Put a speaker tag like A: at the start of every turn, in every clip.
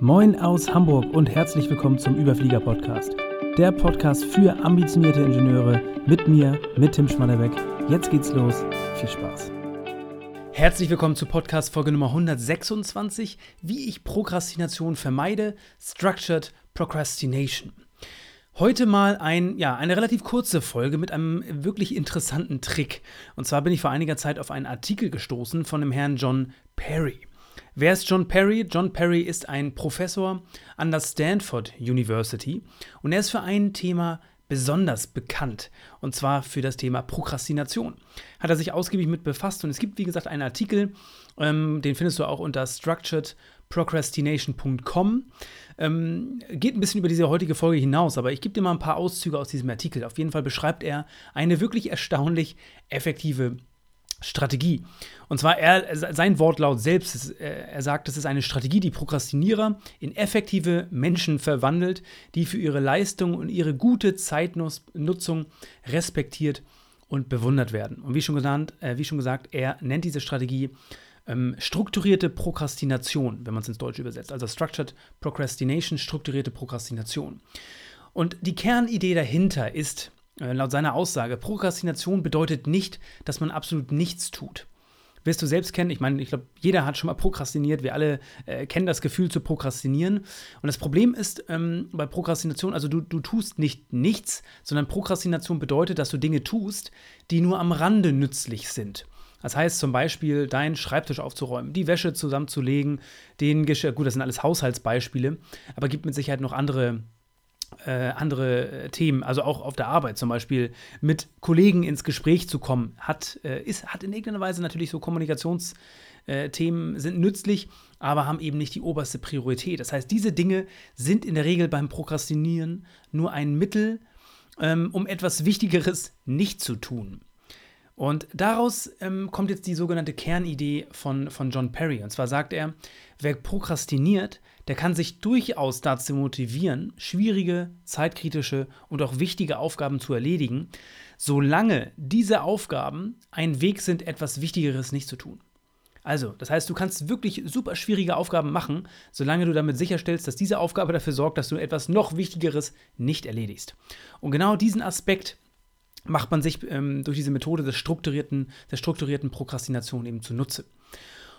A: Moin aus Hamburg und herzlich willkommen zum Überflieger Podcast. Der Podcast für ambitionierte Ingenieure mit mir, mit Tim Schmannerbeck. Jetzt geht's los. Viel Spaß. Herzlich willkommen zu Podcast Folge Nummer 126, wie ich Prokrastination vermeide, Structured Procrastination. Heute mal ein, ja, eine relativ kurze Folge mit einem wirklich interessanten Trick. Und zwar bin ich vor einiger Zeit auf einen Artikel gestoßen von dem Herrn John Perry. Wer ist John Perry? John Perry ist ein Professor an der Stanford University und er ist für ein Thema besonders bekannt und zwar für das Thema Prokrastination. Hat er sich ausgiebig mit befasst und es gibt, wie gesagt, einen Artikel, ähm, den findest du auch unter structuredprocrastination.com. Ähm, geht ein bisschen über diese heutige Folge hinaus, aber ich gebe dir mal ein paar Auszüge aus diesem Artikel. Auf jeden Fall beschreibt er eine wirklich erstaunlich effektive Strategie. Und zwar er, sein Wortlaut selbst, äh, er sagt, es ist eine Strategie, die Prokrastinierer in effektive Menschen verwandelt, die für ihre Leistung und ihre gute Zeitnutzung respektiert und bewundert werden. Und wie schon, genannt, äh, wie schon gesagt, er nennt diese Strategie ähm, strukturierte Prokrastination, wenn man es ins Deutsche übersetzt. Also Structured Procrastination, strukturierte Prokrastination. Und die Kernidee dahinter ist, laut seiner Aussage, Prokrastination bedeutet nicht, dass man absolut nichts tut. Wirst du selbst kennen, ich meine, ich glaube, jeder hat schon mal prokrastiniert, wir alle äh, kennen das Gefühl zu prokrastinieren. Und das Problem ist ähm, bei Prokrastination, also du, du tust nicht nichts, sondern Prokrastination bedeutet, dass du Dinge tust, die nur am Rande nützlich sind. Das heißt zum Beispiel, deinen Schreibtisch aufzuräumen, die Wäsche zusammenzulegen, den Geschirr, gut, das sind alles Haushaltsbeispiele, aber gibt mit Sicherheit noch andere äh, andere äh, Themen, also auch auf der Arbeit zum Beispiel, mit Kollegen ins Gespräch zu kommen, hat, äh, ist, hat in irgendeiner Weise natürlich so Kommunikationsthemen sind nützlich, aber haben eben nicht die oberste Priorität. Das heißt, diese Dinge sind in der Regel beim Prokrastinieren nur ein Mittel, ähm, um etwas Wichtigeres nicht zu tun. Und daraus ähm, kommt jetzt die sogenannte Kernidee von, von John Perry. Und zwar sagt er, wer prokrastiniert, der kann sich durchaus dazu motivieren, schwierige, zeitkritische und auch wichtige Aufgaben zu erledigen, solange diese Aufgaben ein Weg sind, etwas Wichtigeres nicht zu tun. Also, das heißt, du kannst wirklich super schwierige Aufgaben machen, solange du damit sicherstellst, dass diese Aufgabe dafür sorgt, dass du etwas noch Wichtigeres nicht erledigst. Und genau diesen Aspekt macht man sich ähm, durch diese Methode des strukturierten, der strukturierten Prokrastination eben zunutze.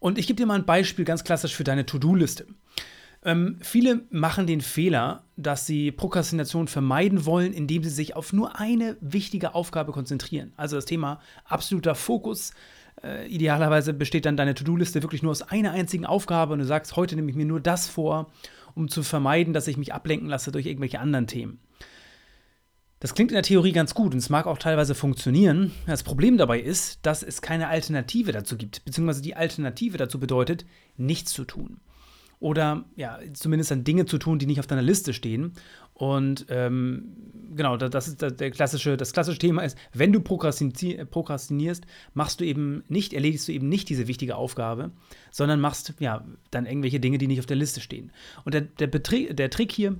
A: Und ich gebe dir mal ein Beispiel ganz klassisch für deine To-Do-Liste. Ähm, viele machen den Fehler, dass sie Prokrastination vermeiden wollen, indem sie sich auf nur eine wichtige Aufgabe konzentrieren. Also das Thema absoluter Fokus. Äh, idealerweise besteht dann deine To-Do-Liste wirklich nur aus einer einzigen Aufgabe und du sagst, heute nehme ich mir nur das vor, um zu vermeiden, dass ich mich ablenken lasse durch irgendwelche anderen Themen. Das klingt in der Theorie ganz gut und es mag auch teilweise funktionieren. Das Problem dabei ist, dass es keine Alternative dazu gibt, beziehungsweise die Alternative dazu bedeutet, nichts zu tun oder ja, zumindest dann Dinge zu tun, die nicht auf deiner Liste stehen. Und ähm, genau, das ist der klassische, das klassische Thema ist, wenn du prokrastinierst, machst du eben nicht, erledigst du eben nicht diese wichtige Aufgabe, sondern machst ja dann irgendwelche Dinge, die nicht auf der Liste stehen. Und der, der, der Trick hier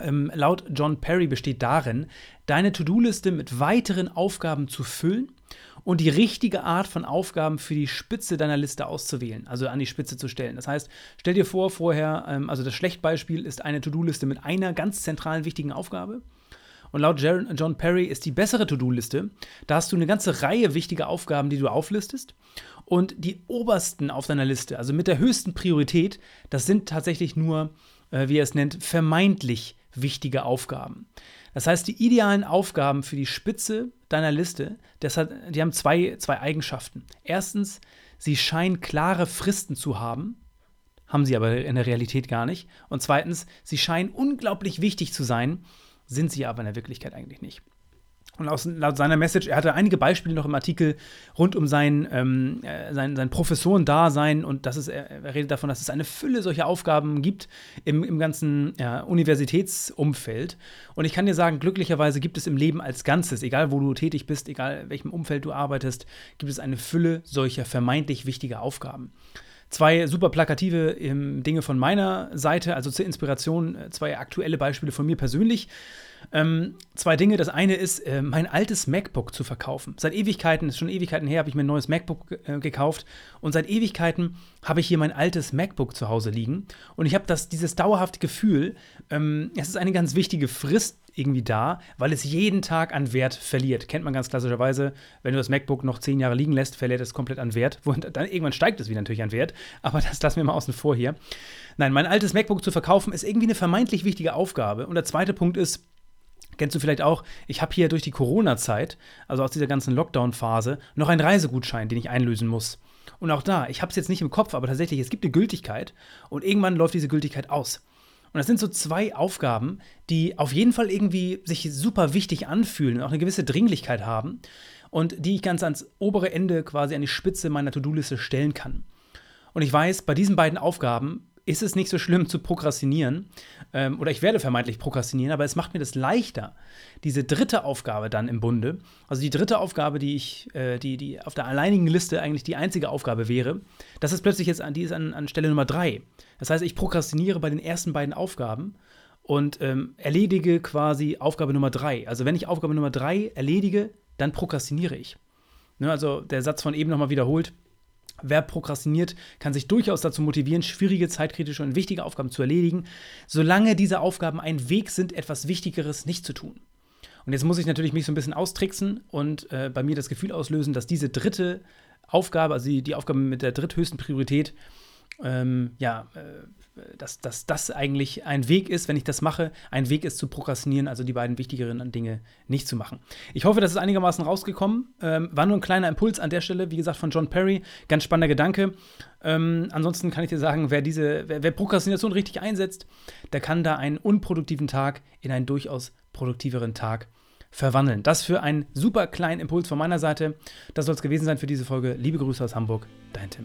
A: ähm, laut John Perry besteht darin, deine To-Do-Liste mit weiteren Aufgaben zu füllen und die richtige Art von Aufgaben für die Spitze deiner Liste auszuwählen, also an die Spitze zu stellen. Das heißt, stell dir vor, vorher, ähm, also das Schlechtbeispiel ist eine To-Do-Liste mit einer ganz zentralen wichtigen Aufgabe. Und laut John Perry ist die bessere To-Do-Liste, da hast du eine ganze Reihe wichtiger Aufgaben, die du auflistest. Und die obersten auf deiner Liste, also mit der höchsten Priorität, das sind tatsächlich nur, äh, wie er es nennt, vermeintlich wichtige Aufgaben. Das heißt, die idealen Aufgaben für die Spitze deiner Liste, hat, die haben zwei, zwei Eigenschaften. Erstens, sie scheinen klare Fristen zu haben, haben sie aber in der Realität gar nicht. Und zweitens, sie scheinen unglaublich wichtig zu sein, sind sie aber in der Wirklichkeit eigentlich nicht. Und aus, laut seiner Message, er hatte einige Beispiele noch im Artikel rund um sein, ähm, äh, sein, sein Professorendasein und das ist, er, redet davon, dass es eine Fülle solcher Aufgaben gibt im, im ganzen ja, Universitätsumfeld. Und ich kann dir sagen, glücklicherweise gibt es im Leben als Ganzes, egal wo du tätig bist, egal in welchem Umfeld du arbeitest, gibt es eine Fülle solcher vermeintlich wichtiger Aufgaben. Zwei super plakative ähm, Dinge von meiner Seite, also zur Inspiration, äh, zwei aktuelle Beispiele von mir persönlich. Ähm, zwei Dinge. Das eine ist, äh, mein altes MacBook zu verkaufen. Seit Ewigkeiten, ist schon Ewigkeiten her, habe ich mir ein neues MacBook äh, gekauft. Und seit Ewigkeiten habe ich hier mein altes MacBook zu Hause liegen. Und ich habe dieses dauerhafte Gefühl, ähm, es ist eine ganz wichtige Frist irgendwie da, weil es jeden Tag an Wert verliert. Kennt man ganz klassischerweise, wenn du das MacBook noch zehn Jahre liegen lässt, verliert es komplett an Wert. Und dann irgendwann steigt es wieder natürlich an Wert. Aber das lassen wir mal außen vor hier. Nein, mein altes MacBook zu verkaufen ist irgendwie eine vermeintlich wichtige Aufgabe. Und der zweite Punkt ist, Kennst du vielleicht auch, ich habe hier durch die Corona-Zeit, also aus dieser ganzen Lockdown-Phase, noch einen Reisegutschein, den ich einlösen muss. Und auch da, ich habe es jetzt nicht im Kopf, aber tatsächlich, es gibt eine Gültigkeit und irgendwann läuft diese Gültigkeit aus. Und das sind so zwei Aufgaben, die auf jeden Fall irgendwie sich super wichtig anfühlen und auch eine gewisse Dringlichkeit haben und die ich ganz ans obere Ende quasi an die Spitze meiner To-Do-Liste stellen kann. Und ich weiß, bei diesen beiden Aufgaben ist es nicht so schlimm zu prokrastinieren ähm, oder ich werde vermeintlich prokrastinieren, aber es macht mir das leichter, diese dritte Aufgabe dann im Bunde, also die dritte Aufgabe, die ich, äh, die, die auf der alleinigen Liste eigentlich die einzige Aufgabe wäre, das ist plötzlich jetzt an, die ist an, an Stelle Nummer drei. Das heißt, ich prokrastiniere bei den ersten beiden Aufgaben und ähm, erledige quasi Aufgabe Nummer drei. Also wenn ich Aufgabe Nummer drei erledige, dann prokrastiniere ich. Ne, also der Satz von eben nochmal wiederholt, Wer prokrastiniert, kann sich durchaus dazu motivieren, schwierige, zeitkritische und wichtige Aufgaben zu erledigen, solange diese Aufgaben ein Weg sind, etwas Wichtigeres nicht zu tun. Und jetzt muss ich natürlich mich so ein bisschen austricksen und äh, bei mir das Gefühl auslösen, dass diese dritte Aufgabe, also die, die Aufgabe mit der dritthöchsten Priorität, ähm, ja, äh, dass, dass das eigentlich ein Weg ist, wenn ich das mache, ein Weg ist zu prokrastinieren, also die beiden wichtigeren Dinge nicht zu machen. Ich hoffe, das ist einigermaßen rausgekommen. Ähm, war nur ein kleiner Impuls an der Stelle, wie gesagt, von John Perry. Ganz spannender Gedanke. Ähm, ansonsten kann ich dir sagen, wer diese, wer, wer Prokrastination richtig einsetzt, der kann da einen unproduktiven Tag in einen durchaus produktiveren Tag verwandeln. Das für einen super kleinen Impuls von meiner Seite. Das soll es gewesen sein für diese Folge. Liebe Grüße aus Hamburg, dein Tim.